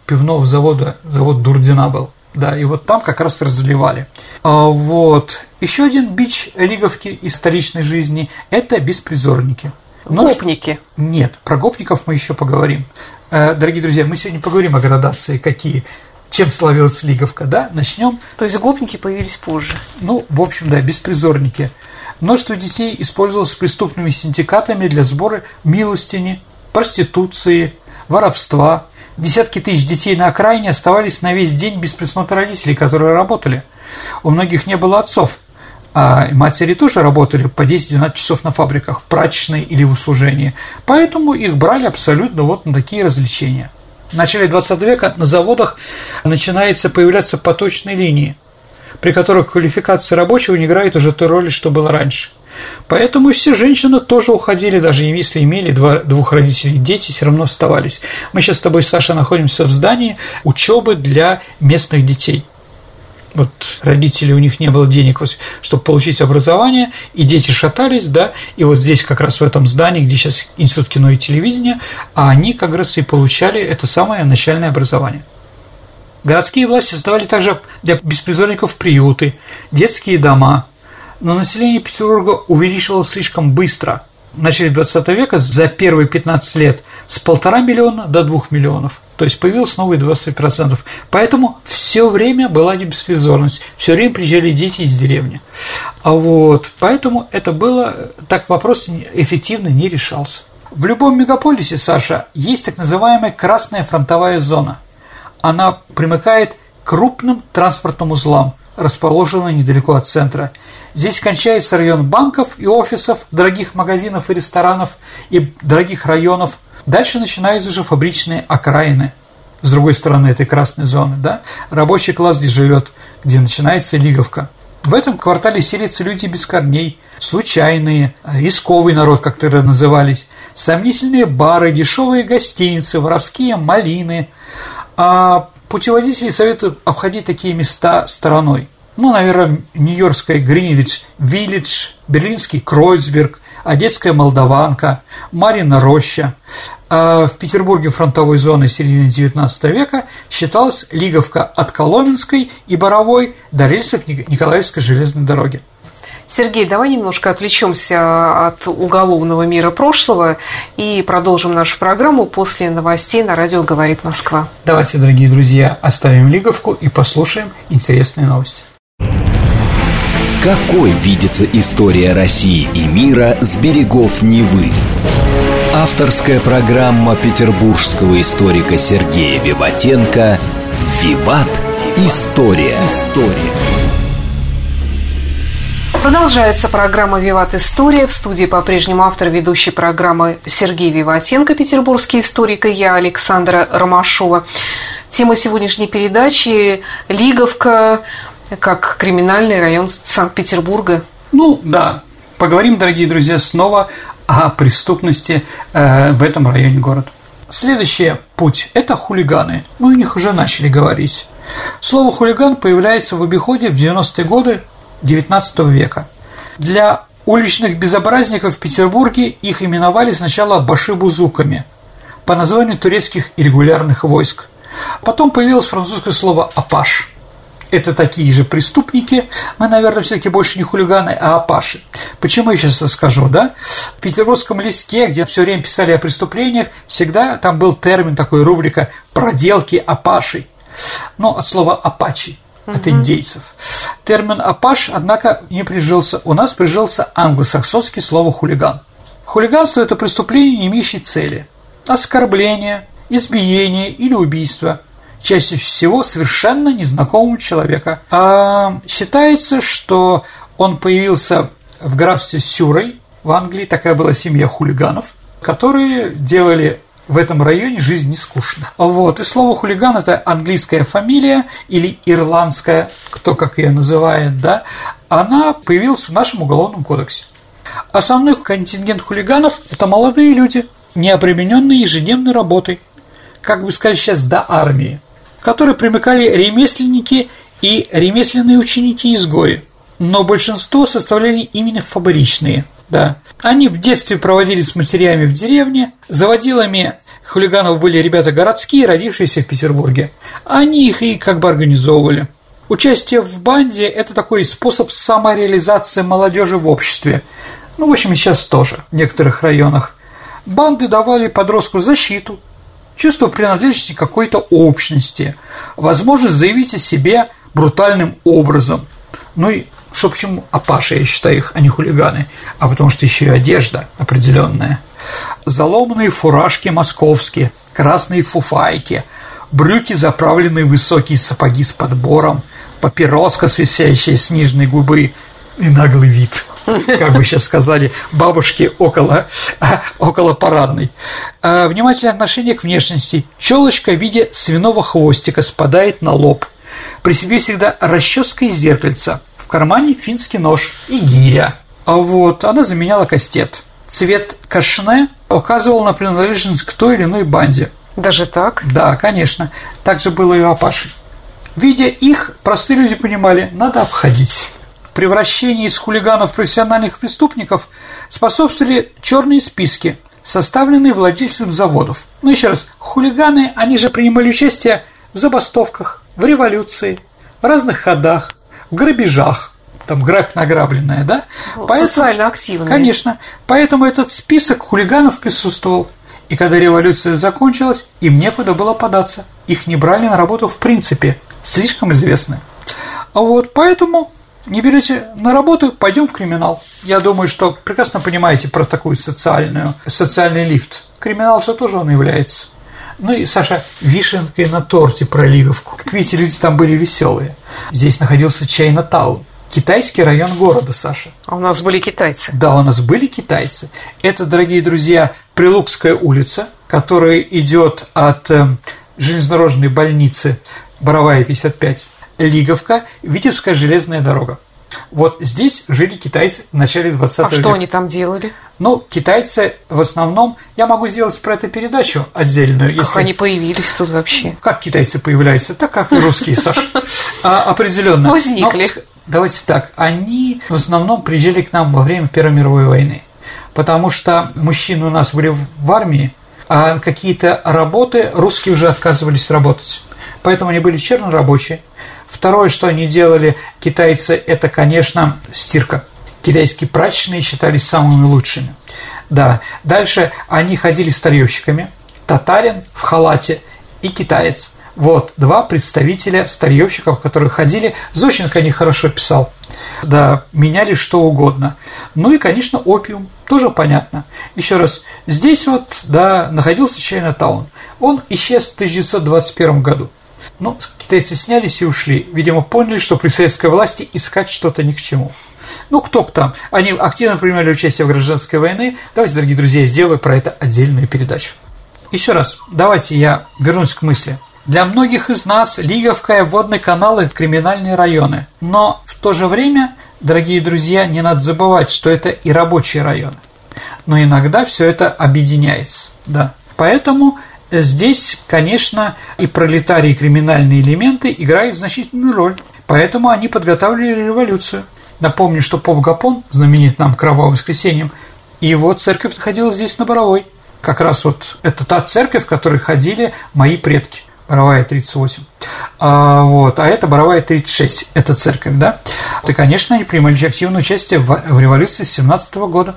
Speaker 3: Пивного завода, завод Дурдина был. Да, и вот там как раз разливали. А, вот. Еще один бич лиговки из столичной жизни – это беспризорники.
Speaker 2: Но гопники.
Speaker 3: Нет, про гопников мы еще поговорим. Э, дорогие друзья, мы сегодня поговорим о градации, какие чем славилась Лиговка, да? Начнем.
Speaker 2: То есть гопники появились позже.
Speaker 3: Ну, в общем, да, беспризорники. Множество детей использовалось преступными синдикатами для сбора милостини, проституции, воровства, Десятки тысяч детей на окраине оставались на весь день без присмотра родителей, которые работали. У многих не было отцов, а матери тоже работали по 10-12 часов на фабриках, в прачечной или в услужении, поэтому их брали абсолютно вот на такие развлечения. В начале 20 века на заводах начинается появляться поточные линии, при которых квалификация рабочего не играет уже той роли, что было раньше – Поэтому все женщины тоже уходили, даже если имели два, двух родителей, дети все равно оставались. Мы сейчас с тобой, Саша, находимся в здании учебы для местных детей. Вот родители, у них не было денег, чтобы получить образование, и дети шатались, да, и вот здесь как раз в этом здании, где сейчас Институт кино и телевидения, а они как раз и получали это самое начальное образование. Городские власти создавали также для беспризорников приюты, детские дома, но население Петербурга увеличивалось слишком быстро. В начале 20 века за первые 15 лет с полтора миллиона до двух миллионов. То есть появилось новые 20%. Поэтому все время была беспризорность, все время приезжали дети из деревни. А вот, поэтому это было, так вопрос эффективно не решался. В любом мегаполисе, Саша, есть так называемая красная фронтовая зона. Она примыкает к крупным транспортным узлам – расположена недалеко от центра. Здесь кончается район банков и офисов, дорогих магазинов и ресторанов и дорогих районов. Дальше начинаются уже фабричные окраины. С другой стороны этой красной зоны, да, рабочий класс здесь живет, где начинается лиговка. В этом квартале селятся люди без корней, случайные, рисковый народ, как тогда назывались, сомнительные бары, дешевые гостиницы, воровские малины. А Путеводители советуют обходить такие места стороной. Ну, наверное, Нью-Йоркская Гринвич, Виллидж, Берлинский Кройцберг, Одесская Молдаванка, Марина Роща. А в Петербурге фронтовой зоны середины XIX века считалась Лиговка от Коломенской и Боровой до рельсов Николаевской железной дороги.
Speaker 2: Сергей, давай немножко отвлечемся от уголовного мира прошлого и продолжим нашу программу после новостей на радио «Говорит Москва».
Speaker 3: Давайте, дорогие друзья, оставим лиговку и послушаем интересные новости.
Speaker 1: Какой видится история России и мира с берегов Невы? Авторская программа петербургского историка Сергея Виватенко «Виват. История». История.
Speaker 2: Продолжается программа «Виват История». В студии по-прежнему автор ведущей программы Сергей Виватенко, петербургский историк, и я, Александра Ромашова. Тема сегодняшней передачи – Лиговка, как криминальный район Санкт-Петербурга.
Speaker 3: Ну, да. Поговорим, дорогие друзья, снова о преступности э, в этом районе города. Следующий путь – это хулиганы. Мы о них уже начали говорить. Слово «хулиган» появляется в обиходе в 90-е годы XIX века. Для уличных безобразников в Петербурге их именовали сначала башибузуками по названию турецких иррегулярных войск. Потом появилось французское слово «апаш». Это такие же преступники, мы, наверное, все таки больше не хулиганы, а апаши. Почему я сейчас расскажу, да? В петербургском листке, где все время писали о преступлениях, всегда там был термин, такой рубрика «проделки апашей». Ну, от слова «апачи» от индейцев. Термин «апаш», однако, не прижился. У нас прижился англосаксонский слово «хулиган». Хулиганство – это преступление, не имеющее цели. Оскорбление, избиение или убийство – чаще всего совершенно незнакомого человека. А считается, что он появился в графстве Сюрой в Англии, такая была семья хулиганов, которые делали в этом районе жизнь не скучна. Вот. И слово хулиган – это английская фамилия или ирландская, кто как ее называет, да, она появилась в нашем уголовном кодексе. Основной контингент хулиганов – это молодые люди, не обремененные ежедневной работой, как бы сказать сейчас, до армии, которые примыкали ремесленники и ремесленные ученики-изгои, но большинство составляли именно фабричные – да. Они в детстве проводили с матерями в деревне, заводилами хулиганов были ребята городские, родившиеся в Петербурге. Они их и как бы организовывали. Участие в банде – это такой способ самореализации молодежи в обществе. Ну, в общем, сейчас тоже в некоторых районах. Банды давали подростку защиту, чувство принадлежности какой-то общности, возможность заявить о себе брутальным образом. Ну и что почему апаши, я считаю их, а не хулиганы, а потому что еще и одежда определенная. Заломанные фуражки московские, красные фуфайки, брюки, заправленные высокие сапоги с подбором, папироска, свисящая с нижней губы и наглый вид – как бы сейчас сказали, бабушки около, около парадной. А, внимательное отношение к внешности. Челочка в виде свиного хвостика спадает на лоб. При себе всегда расческа из зеркальца – кармане финский нож и гиря. А вот она заменяла кастет. Цвет кашне указывал на принадлежность к той или иной банде.
Speaker 2: Даже так?
Speaker 3: Да, конечно. Так же было и у Апаши. Видя их, простые люди понимали, надо обходить. Превращение из хулиганов в профессиональных преступников способствовали черные списки, составленные владельцами заводов. Ну, еще раз, хулиганы, они же принимали участие в забастовках, в революции, в разных ходах, грабежах, там грабь награбленная, да?
Speaker 2: Поэтому, Социально активные.
Speaker 3: Конечно. Поэтому этот список хулиганов присутствовал. И когда революция закончилась, им некуда было податься. Их не брали на работу в принципе. Слишком известны. А вот поэтому не берете на работу, пойдем в криминал. Я думаю, что прекрасно понимаете про такую социальную, социальный лифт. Криминал же тоже он является. Ну и, Саша, вишенкой на торте про Лиговку. Как видите, люди там были веселые. Здесь находился Чайна-таун. Китайский район города, Саша.
Speaker 2: А у нас были китайцы.
Speaker 3: Да, у нас были китайцы. Это, дорогие друзья, Прилукская улица, которая идет от э, железнодорожной больницы Боровая 55, Лиговка, Витебская железная дорога. Вот здесь жили китайцы в начале 20
Speaker 2: а
Speaker 3: века.
Speaker 2: А что они там делали?
Speaker 3: Ну, китайцы в основном... Я могу сделать про это передачу отдельную.
Speaker 2: Как если... они появились тут вообще?
Speaker 3: Как китайцы появляются? Так, как и русские, Саша. Определенно.
Speaker 2: Возникли.
Speaker 3: давайте так. Они в основном приезжали к нам во время Первой мировой войны. Потому что мужчины у нас были в армии, а какие-то работы русские уже отказывались работать. Поэтому они были чернорабочие, Второе, что они делали, китайцы, это, конечно, стирка. китайские прачечные считались самыми лучшими. Да, дальше они ходили старьевщиками, татарин в халате и китаец. Вот, два представителя старьевщиков, которые ходили. Зощенко они хорошо писал. Да, меняли что угодно. Ну и, конечно, опиум, тоже понятно. Еще раз, здесь вот, да, находился Чайна-таун. Он исчез в 1921 году. Ну, китайцы снялись и ушли. Видимо, поняли, что при советской власти искать что-то ни к чему. Ну, кто там? Они активно принимали участие в гражданской войне. Давайте, дорогие друзья, сделаю про это отдельную передачу. Еще раз, давайте я вернусь к мысли. Для многих из нас Лиговка и водный канал – это криминальные районы. Но в то же время, дорогие друзья, не надо забывать, что это и рабочие районы. Но иногда все это объединяется. Да. Поэтому здесь, конечно, и пролетарии, и криминальные элементы играют значительную роль. Поэтому они подготавливали революцию. Напомню, что Пов Гапон, знаменит нам Кровавым воскресеньем, и его церковь находилась здесь на Боровой. Как раз вот это та церковь, в которой ходили мои предки – Боровая 38. А, вот, а это Боровая 36, это церковь, да? И, конечно, они принимали активное участие в, в революции с 17 года.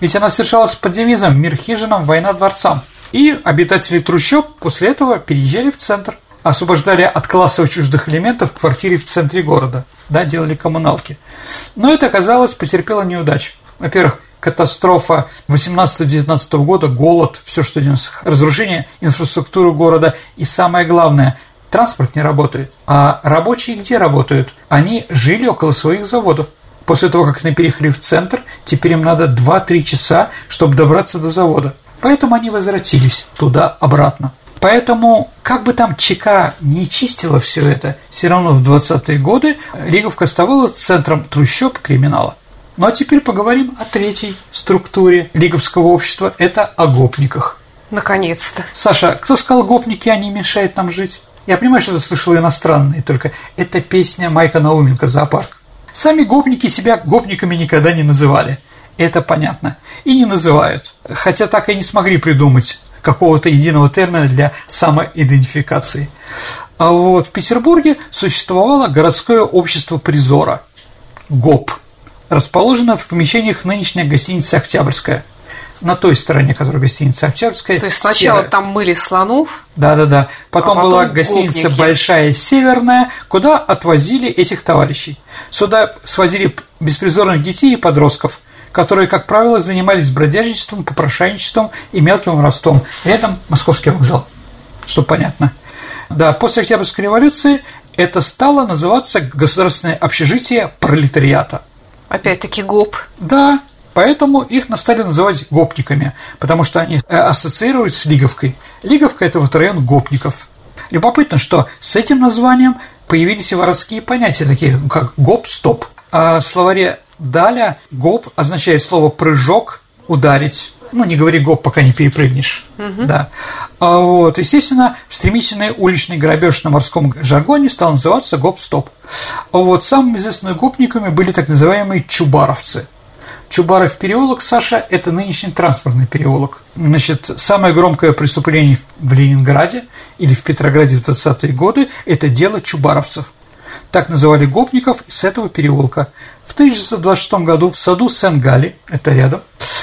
Speaker 3: Ведь она совершалась под девизом «Мир хижинам, война дворцам». И обитатели трущоб после этого переезжали в центр, освобождали от классово чуждых элементов квартиры в центре города, да, делали коммуналки. Но это, оказалось, потерпело неудачу. Во-первых, катастрофа 18-19 года, голод, все, что разрушение инфраструктуры города и самое главное – транспорт не работает. А рабочие где работают? Они жили около своих заводов. После того, как они переехали в центр, теперь им надо 2-3 часа, чтобы добраться до завода. Поэтому они возвратились туда-обратно. Поэтому, как бы там ЧК не чистила все это, все равно в 20-е годы Лиговка оставалась центром трущоб криминала. Ну а теперь поговорим о третьей структуре лиговского общества – это о гопниках.
Speaker 2: Наконец-то.
Speaker 3: Саша, кто сказал гопники, они мешают нам жить? Я понимаю, что это слышал иностранные, только это песня Майка Науменко «Зоопарк». Сами гопники себя гопниками никогда не называли. Это понятно. И не называют. Хотя так и не смогли придумать какого-то единого термина для самоидентификации. А вот в Петербурге существовало городское общество призора – ГОП – расположена в помещениях нынешняя гостиница «Октябрьская». На той стороне, которая гостиница «Октябрьская».
Speaker 2: То есть сначала серая. там мыли слонов?
Speaker 3: Да-да-да. Потом, а потом была гостиница гопники. «Большая Северная», куда отвозили этих товарищей. Сюда свозили беспризорных детей и подростков – которые, как правило, занимались бродяжничеством, попрошайничеством и мелким воровством. Рядом Московский вокзал, что понятно. Да, после Октябрьской революции это стало называться государственное общежитие пролетариата –
Speaker 2: Опять-таки ГОП.
Speaker 3: Да, Поэтому их стали называть гопниками, потому что они э, ассоциируют с Лиговкой. Лиговка – это вот район гопников. Любопытно, что с этим названием появились и воровские понятия, такие как гоп-стоп. А в словаре «даля» гоп означает слово «прыжок», «ударить», ну, не говори гоп, пока не перепрыгнешь. Угу. Да. А вот, естественно, стремительный уличный грабеж на морском жаргоне стал называться гоп-стоп. А вот самыми известными гопниками были так называемые чубаровцы. Чубаров переулок, Саша, это нынешний транспортный переулок. Значит, самое громкое преступление в Ленинграде или в Петрограде в 20-е годы – это дело чубаровцев. Так называли гопников из этого переулка. В 1926 году в саду Сен-Гали, это рядом,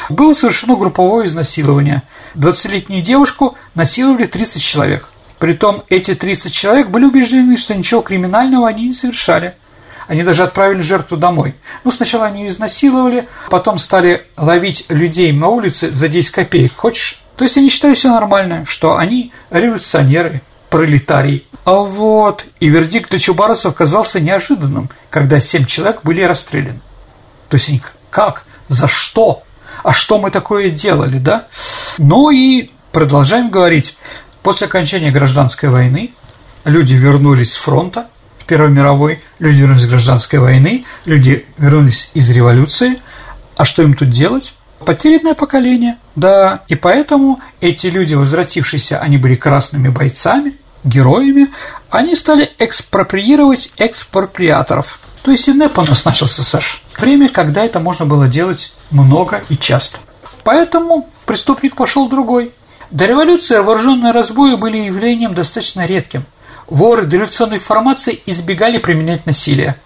Speaker 3: было совершено групповое изнасилование. 20-летнюю девушку насиловали 30 человек. Притом эти 30 человек были убеждены, что ничего криминального они не совершали. Они даже отправили жертву домой. Ну, сначала они изнасиловали, потом стали ловить людей на улице за 10 копеек. Хочешь? То есть они считают все нормально, что они революционеры, пролетарий. А вот, и вердикт для чубаросов казался неожиданным, когда семь человек были расстреляны. То есть как? За что? а что мы такое делали, да? Ну и продолжаем говорить. После окончания гражданской войны люди вернулись с фронта, Первой мировой, люди вернулись из гражданской войны, люди вернулись из революции. А что им тут делать? Потерянное поколение, да, и поэтому эти люди, возвратившиеся, они были красными бойцами, героями, они стали экспроприировать экспроприаторов – то есть и НЭП у нас начался, Саш. Время, когда это можно было делать много и часто. Поэтому преступник пошел другой. До революции вооруженные разбои были явлением достаточно редким. Воры дореволюционной формации избегали применять насилие.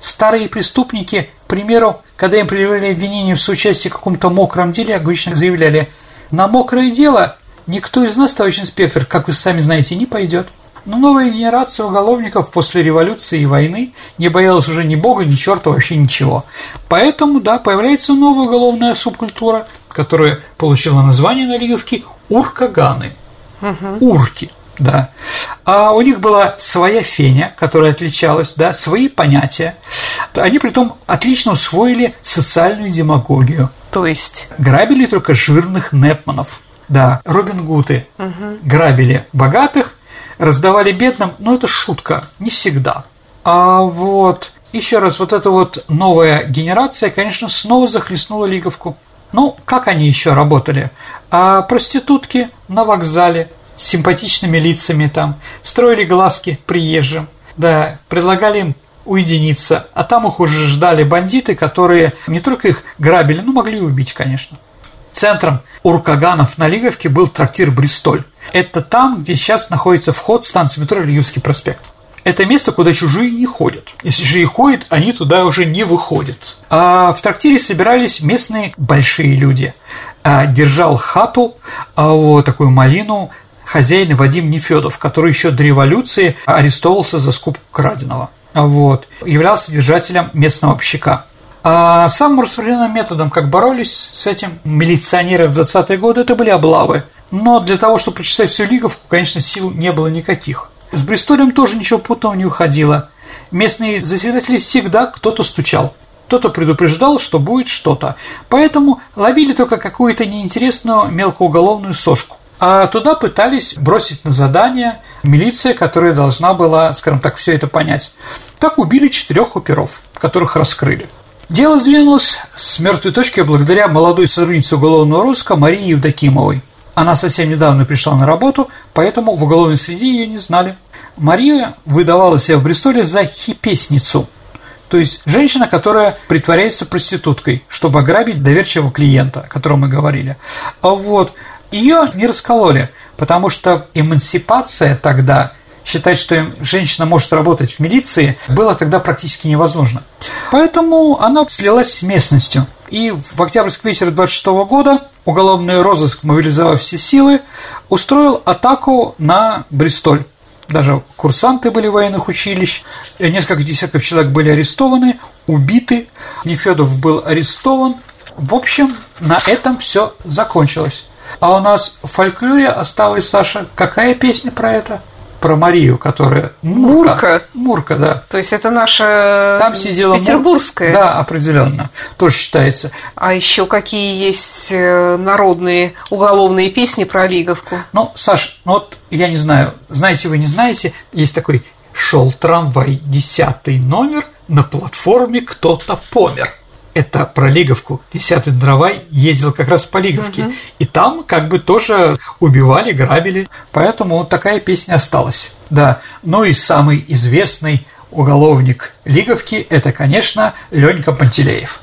Speaker 3: старые преступники, к примеру, когда им предъявляли обвинение в соучастии в каком-то мокром деле, обычно заявляли, на мокрое дело никто из нас, товарищ инспектор, как вы сами знаете, не пойдет. Но новая генерация уголовников после революции и войны не боялась уже ни бога, ни черта, вообще ничего. Поэтому, да, появляется новая уголовная субкультура, которая получила название на Лиговке «Уркаганы». Угу. Урки, да. А у них была своя феня, которая отличалась, да, свои понятия. Они при том отлично усвоили социальную демагогию.
Speaker 2: То есть?
Speaker 3: Грабили только жирных непманов. Да, Робин Гуты угу. грабили богатых, раздавали бедным, но это шутка, не всегда. А вот еще раз, вот эта вот новая генерация, конечно, снова захлестнула Лиговку. Ну, как они еще работали? А проститутки на вокзале с симпатичными лицами там, строили глазки приезжим, да, предлагали им уединиться, а там их уже ждали бандиты, которые не только их грабили, но могли убить, конечно. Центром Уркаганов на Лиговке был трактир «Бристоль». Это там, где сейчас находится вход станции метро Лиговский проспект. Это место, куда чужие не ходят. Если чужие ходят, они туда уже не выходят. А в трактире собирались местные большие люди. А держал хату, а вот такую малину, хозяин Вадим Нефедов, который еще до революции арестовался за скупку краденого. Вот. Являлся держателем местного общака. А самым распространенным методом, как боролись с этим милиционеры в 20-е годы, это были облавы. Но для того, чтобы прочитать всю Лиговку, конечно, сил не было никаких. С Бристолем тоже ничего путного не уходило. Местные заседатели всегда кто-то стучал. Кто-то предупреждал, что будет что-то. Поэтому ловили только какую-то неинтересную мелкоуголовную сошку. А туда пытались бросить на задание милиция, которая должна была, скажем так, все это понять. Так убили четырех оперов, которых раскрыли. Дело сдвинулось с мертвой точки благодаря молодой сотруднице уголовного розыска Марии Евдокимовой. Она совсем недавно пришла на работу, поэтому в уголовной среде ее не знали. Мария выдавала себя в Бристоле за хипесницу, то есть женщина, которая притворяется проституткой, чтобы ограбить доверчивого клиента, о котором мы говорили. А вот ее не раскололи, потому что эмансипация тогда считать, что женщина может работать в милиции, было тогда практически невозможно. Поэтому она слилась с местностью. И в октябрьский вечер 26 года уголовный розыск, мобилизовав все силы, устроил атаку на Бристоль. Даже курсанты были военных училищ, несколько десятков человек были арестованы, убиты, Нефедов был арестован. В общем, на этом все закончилось. А у нас в фольклоре осталась, Саша, какая песня про это? Про Марию, которая
Speaker 2: Мурка. Мурка,
Speaker 3: Мурка да.
Speaker 2: То есть это наша
Speaker 3: Там сидела
Speaker 2: петербургская.
Speaker 3: Мур... Да, определенно. Тоже считается.
Speaker 2: А еще какие есть э, народные уголовные песни про Лиговку?
Speaker 3: Ну, Саш, ну вот я не знаю, знаете вы, не знаете, есть такой шел трамвай, десятый номер, на платформе кто-то помер это про Лиговку. Десятый трамвай ездил как раз по Лиговке. Угу. И там как бы тоже убивали, грабили. Поэтому такая песня осталась. Да. Ну и самый известный уголовник Лиговки – это, конечно, Ленька Пантелеев.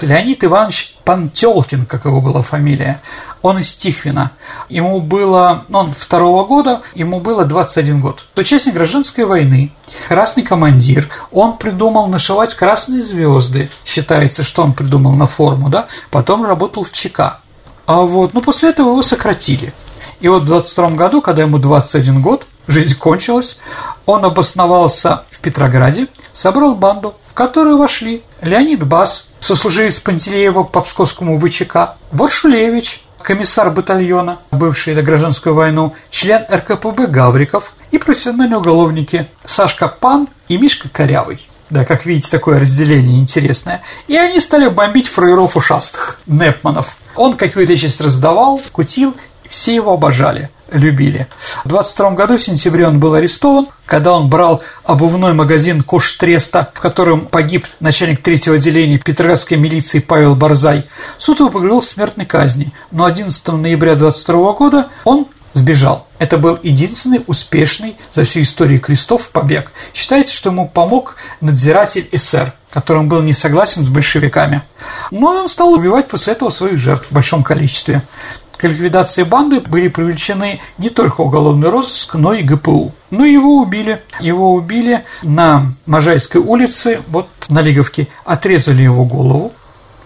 Speaker 3: Леонид Иванович Пантелкин, как его была фамилия, он из Тихвина. Ему было, ну, он второго года, ему было 21 год. Участник гражданской войны, красный командир, он придумал нашивать красные звезды. Считается, что он придумал на форму, да, потом работал в ЧК. А вот, ну, после этого его сократили. И вот в 22 году, когда ему 21 год, жизнь кончилась, он обосновался в Петрограде, собрал банду, в которую вошли Леонид Бас, сослуживец Пантелеева по Псковскому ВЧК, Варшулевич, комиссар батальона, бывший на гражданскую войну, член РКПБ Гавриков и профессиональные уголовники Сашка Пан и Мишка Корявый. Да, как видите, такое разделение интересное. И они стали бомбить фраеров ушастых, Непманов. Он какую-то часть раздавал, кутил, все его обожали любили. В 22 году, в сентябре, он был арестован, когда он брал обувной магазин Коштреста, в котором погиб начальник третьего отделения Петроградской милиции Павел Барзай. Суд его поговорил к смертной казни, но 11 ноября 22 года он сбежал. Это был единственный успешный за всю историю крестов побег. Считается, что ему помог надзиратель СР, который был не согласен с большевиками. Но он стал убивать после этого своих жертв в большом количестве. К ликвидации банды были привлечены не только уголовный розыск, но и ГПУ. Но его убили. Его убили на Можайской улице, вот на Лиговке, отрезали его голову,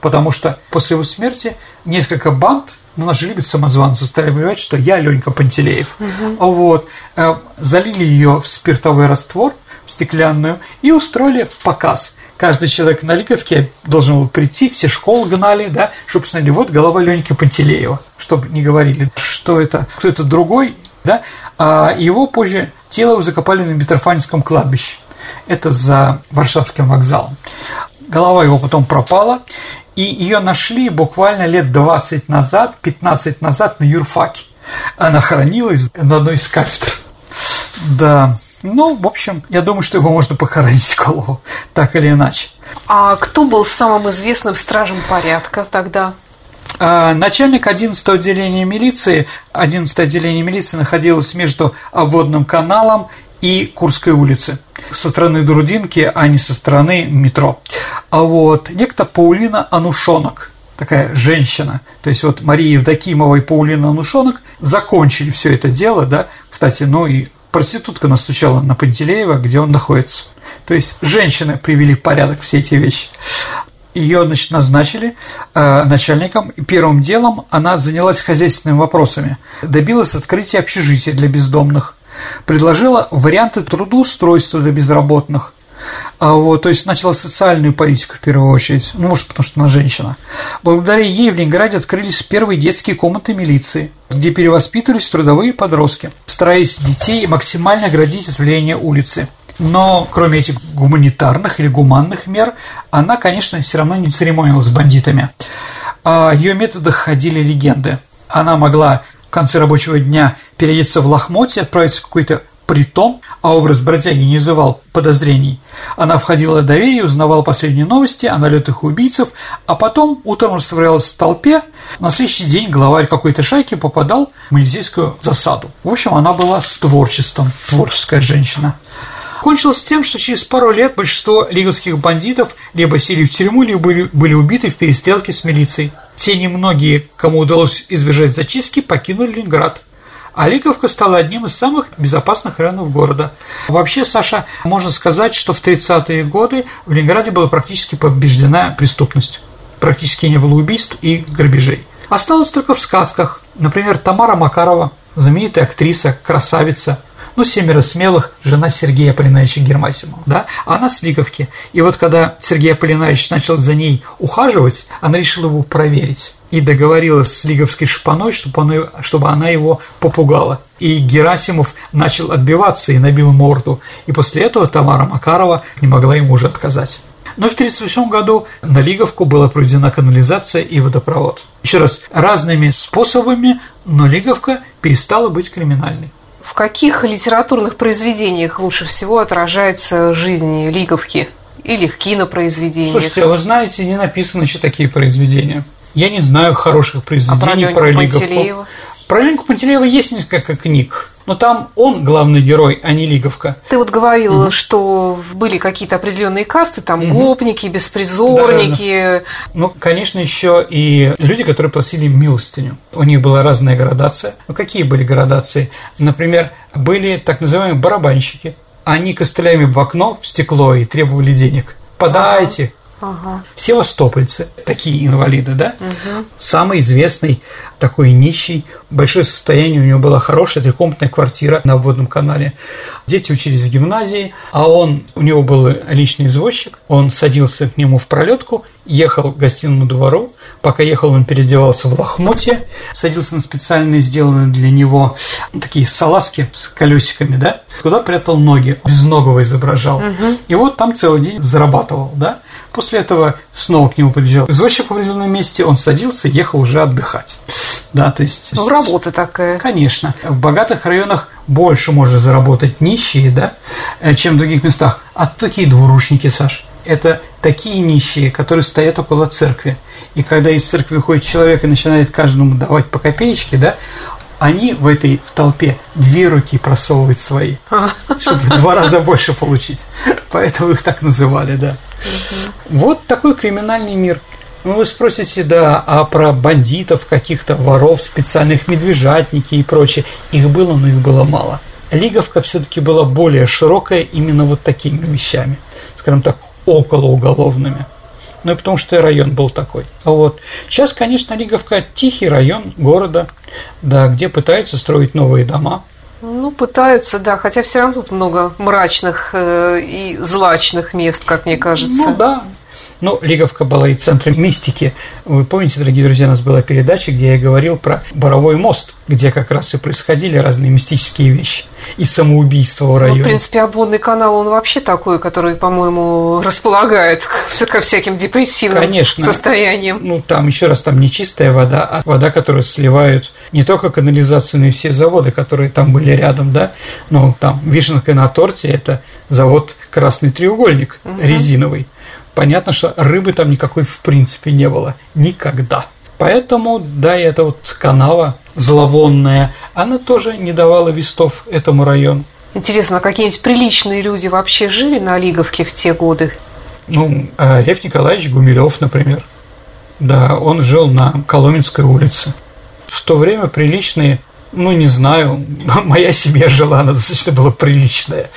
Speaker 3: потому что после его смерти несколько банд ну, нас же любят самозванцы, стали понимать, что я Ленька Пантелеев. Угу. Вот. Э, залили ее в спиртовой раствор, в стеклянную, и устроили показ. Каждый человек на Лиговке должен был прийти, все школы гнали, да, чтобы посмотрели, вот голова Леньки Пантелеева, чтобы не говорили, что это кто-то другой, да, а его позже тело закопали на Митрофанинском кладбище. Это за Варшавским вокзалом. Голова его потом пропала, и ее нашли буквально лет 20 назад, 15 назад на юрфаке. Она хранилась на одной из кафедр. Да, ну, в общем, я думаю, что его можно похоронить голову, так или иначе.
Speaker 2: А кто был самым известным стражем порядка тогда?
Speaker 3: А, начальник 11 отделения милиции, 11 отделение милиции находилось между обводным каналом и Курской улицы со стороны Друдинки, а не со стороны метро. А вот некто Паулина Анушонок, такая женщина, то есть вот Мария Евдокимова и Паулина Анушонок закончили все это дело, да, кстати, ну и проститутка настучала на Пантелеева, где он находится. То есть женщины привели в порядок все эти вещи. Ее, значит, назначили э, начальником, и первым делом она занялась хозяйственными вопросами, добилась открытия общежития для бездомных, предложила варианты трудоустройства для безработных, а вот, то есть начала социальную политику в первую очередь, ну, может, потому что она женщина. Благодаря ей в Ленинграде открылись первые детские комнаты милиции, где перевоспитывались трудовые подростки, стараясь детей максимально оградить от влияния улицы. Но кроме этих гуманитарных или гуманных мер, она, конечно, все равно не церемонилась с бандитами. О ее методах ходили легенды. Она могла в конце рабочего дня переодеться в лохмотье, отправиться в какой-то притон, а образ бродяги не вызывал подозрений. Она входила в доверие, узнавала последние новости о налетах убийцев, а потом утром растворялась в толпе. На следующий день главарь какой-то шайки попадал в милицейскую засаду. В общем, она была с творчеством, творческая женщина. Кончилось тем, что через пару лет большинство лиговских бандитов либо сели в тюрьму, либо были, были убиты в перестрелке с милицией. Те немногие, кому удалось избежать зачистки, покинули Ленинград. А стала одним из самых безопасных районов города. Вообще, Саша, можно сказать, что в 30-е годы в Ленинграде была практически побеждена преступность. Практически не было убийств и грабежей. Осталось только в сказках. Например, Тамара Макарова, знаменитая актриса, красавица, ну, «Семеро смелых», жена Сергея Аполлинаровича Гермасимова, да, она с Лиговки. И вот когда Сергей Аполлинарович начал за ней ухаживать, она решила его проверить и договорилась с Лиговской шпаной, чтобы она, чтобы она его попугала. И Герасимов начал отбиваться и набил морду. И после этого Тамара Макарова не могла ему уже отказать. Но в 1938 году на Лиговку была проведена канализация и водопровод. Еще раз, разными способами, но Лиговка перестала быть криминальной.
Speaker 2: В каких литературных произведениях лучше всего отражается жизнь Лиговки? Или в кинопроизведениях?
Speaker 3: Слушайте, а вы знаете, не написаны еще такие произведения. Я не знаю хороших произведений а про. Пантелеева? Про Леньку Пантелеева есть несколько книг, но там он главный герой, а не Лиговка.
Speaker 2: Ты вот говорил, угу. что были какие-то определенные касты, там угу. гопники, беспризорники. Да, да,
Speaker 3: да. Ну, конечно, еще и люди, которые просили милостыню. У них была разная градация. Ну, какие были градации? Например, были так называемые барабанщики. Они костылями в окно, в стекло и требовали денег. Подайте, Ага. Севастопольцы, такие инвалиды, да? Угу. Самый известный такой нищий, большое состояние у него было хорошее, трехкомнатная квартира на обводном канале. Дети учились в гимназии, а он, у него был личный извозчик, он садился к нему в пролетку, ехал к гостиному двору, пока ехал, он переодевался в лохмотье, садился на специально сделанные для него такие салазки с колесиками, да, куда прятал ноги, безногого изображал. Угу. И вот там целый день зарабатывал, да. После этого снова к нему приезжал извозчик в определенном месте, он садился и ехал уже отдыхать. Да, то есть...
Speaker 2: Ну, работа такая.
Speaker 3: Конечно. В богатых районах больше можно заработать нищие, да, э, чем в других местах. А такие двурушники, Саш, это такие нищие, которые стоят около церкви. И когда из церкви выходит человек и начинает каждому давать по копеечке, да, они в этой в толпе две руки просовывают свои, чтобы два раза больше получить. Поэтому их так называли, да. Вот такой криминальный мир. Ну, вы спросите, да, а про бандитов, каких-то воров, специальных медвежатники и прочее. Их было, но их было мало. Лиговка все-таки была более широкая именно вот такими вещами, скажем так, околоуголовными. Ну и потому что и район был такой. Вот сейчас, конечно, Лиговка тихий район города, да, где пытаются строить новые дома.
Speaker 2: Ну, пытаются, да, хотя все равно тут много мрачных э, и злачных мест, как мне кажется.
Speaker 3: Ну да, но Лиговка была и центром мистики. Вы помните, дорогие друзья, у нас была передача, где я говорил про Боровой мост, где как раз и происходили разные мистические вещи и самоубийства в районе.
Speaker 2: Ну, в принципе, обводный канал, он вообще такой, который, по-моему, располагает ко всяким депрессивным
Speaker 3: Конечно.
Speaker 2: состояниям.
Speaker 3: Ну, там, еще раз, там не чистая вода, а вода, которую сливают не только канализацию, но и все заводы, которые там были рядом, да. Ну, там, вишенка на торте – это завод «Красный треугольник» угу. резиновый понятно, что рыбы там никакой в принципе не было. Никогда. Поэтому, да, и эта вот канава зловонная, она тоже не давала вестов этому району.
Speaker 2: Интересно, а какие-нибудь приличные люди вообще жили на Лиговке в те годы?
Speaker 3: Ну, а Лев Николаевич Гумилев, например. Да, он жил на Коломенской улице. В то время приличные ну, не знаю, моя семья жила, она достаточно была приличная.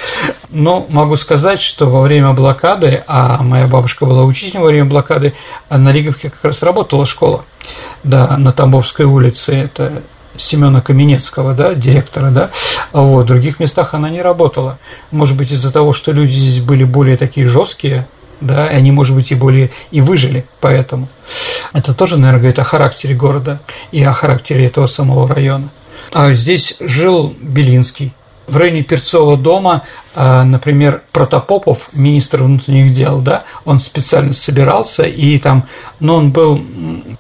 Speaker 3: Но могу сказать, что во время блокады, а моя бабушка была учителем во время блокады, а на Риговке как раз работала школа, да, на Тамбовской улице, это Семена Каменецкого, да, директора, да, вот, в других местах она не работала. Может быть, из-за того, что люди здесь были более такие жесткие, да, и они, может быть, и более и выжили поэтому. Это тоже, наверное, говорит о характере города и о характере этого самого района. А здесь жил Белинский. В районе Перцова дома, а, например, Протопопов, министр внутренних дел, да, он специально собирался, и там, но он был,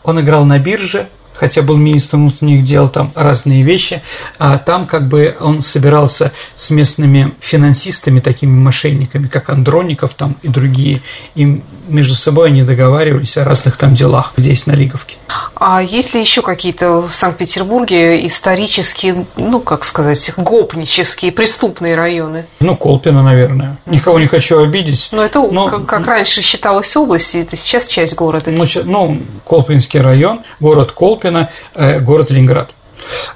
Speaker 3: он играл на бирже, хотя был министром внутренних дел, там разные вещи, а там как бы он собирался с местными финансистами, такими мошенниками, как Андроников там и другие, и между собой они договаривались о разных там делах здесь, на Лиговке.
Speaker 2: А есть ли еще какие-то в Санкт-Петербурге исторические, ну, как сказать, гопнические, преступные районы?
Speaker 3: Ну, Колпино, наверное. Никого не хочу обидеть.
Speaker 2: Но это, но... Как, как раньше считалось область, это сейчас часть города.
Speaker 3: Ну, ну Колпинский район, город Колпино, э, город Ленинград.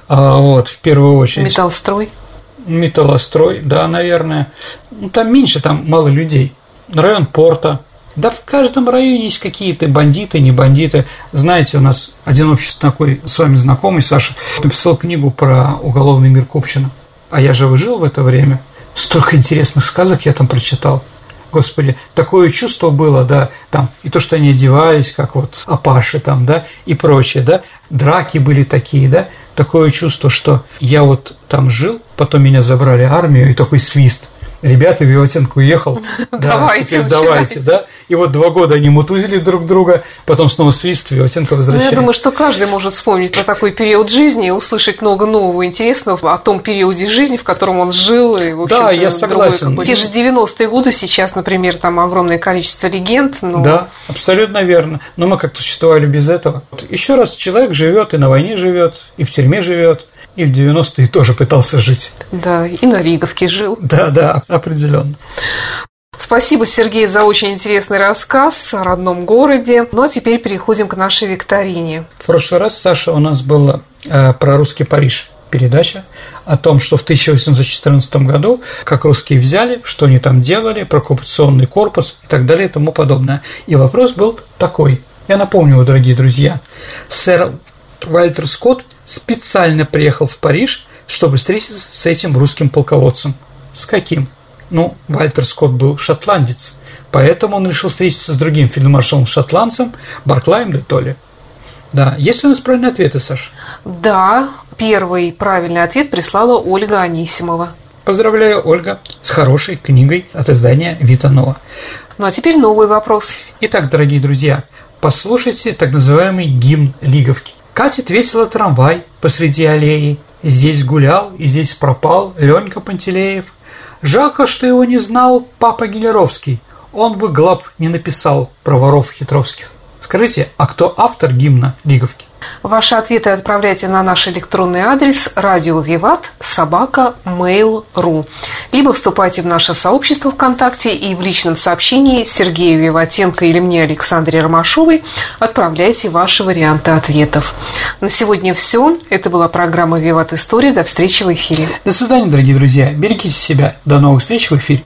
Speaker 3: А, вот, в первую очередь.
Speaker 2: Металлстрой?
Speaker 3: Металлострой, да, наверное. Ну, там меньше, там мало людей. Район порта, да в каждом районе есть какие-то бандиты, не бандиты. Знаете, у нас один общество такой с вами знакомый, Саша, написал книгу про уголовный мир Купчина. А я же жил в это время. Столько интересных сказок я там прочитал. Господи, такое чувство было, да, там, и то, что они одевались, как вот Апаши там, да, и прочее, да, драки были такие, да, такое чувство, что я вот там жил, потом меня забрали армию, и такой свист – ребята, Виватенко уехал,
Speaker 2: давайте,
Speaker 3: давайте, да. И вот два года они мутузили друг друга, потом снова свист, возвращается.
Speaker 2: Ну, я думаю, что каждый может вспомнить про такой период жизни и услышать много нового интересного о том периоде жизни, в котором он жил. И, в
Speaker 3: да, я согласен.
Speaker 2: Те же 90-е годы сейчас, например, там огромное количество легенд. Но...
Speaker 3: Да, абсолютно верно. Но мы как-то существовали без этого. Еще раз, человек живет и на войне живет, и в тюрьме живет, и в 90-е тоже пытался жить.
Speaker 2: Да, и на Риговке жил.
Speaker 3: Да, да, определенно.
Speaker 2: Спасибо, Сергей, за очень интересный рассказ о родном городе. Ну а теперь переходим к нашей викторине.
Speaker 3: В прошлый раз, Саша, у нас была э, про русский Париж передача о том, что в 1814 году, как русские взяли, что они там делали, про оккупационный корпус и так далее и тому подобное. И вопрос был такой. Я напомню, дорогие друзья, сэр Вальтер Скотт специально приехал в Париж, чтобы встретиться с этим русским полководцем. С каким? Ну, Вальтер Скотт был шотландец, поэтому он решил встретиться с другим фельдмаршалом-шотландцем Барклаем де Толли. Да, есть ли у нас правильные ответы, Саша?
Speaker 2: Да, первый правильный ответ прислала Ольга Анисимова.
Speaker 3: Поздравляю, Ольга, с хорошей книгой от издания Витанова.
Speaker 2: Ну а теперь новый вопрос.
Speaker 3: Итак, дорогие друзья, послушайте так называемый гимн Лиговки. Катит весело трамвай посреди аллеи. Здесь гулял и здесь пропал Ленька Пантелеев. Жалко, что его не знал папа Гелеровский. Он бы глав не написал про воров хитровских. Скажите, а кто автор гимна Лиговки?
Speaker 2: Ваши ответы отправляйте на наш электронный адрес радио Виват собака mail.ru либо вступайте в наше сообщество ВКонтакте и в личном сообщении Сергею Виватенко или мне Александре Ромашовой отправляйте ваши варианты ответов. На сегодня все. Это была программа Виват История. До встречи в эфире.
Speaker 3: До свидания, дорогие друзья. Берегите себя. До новых встреч в эфире.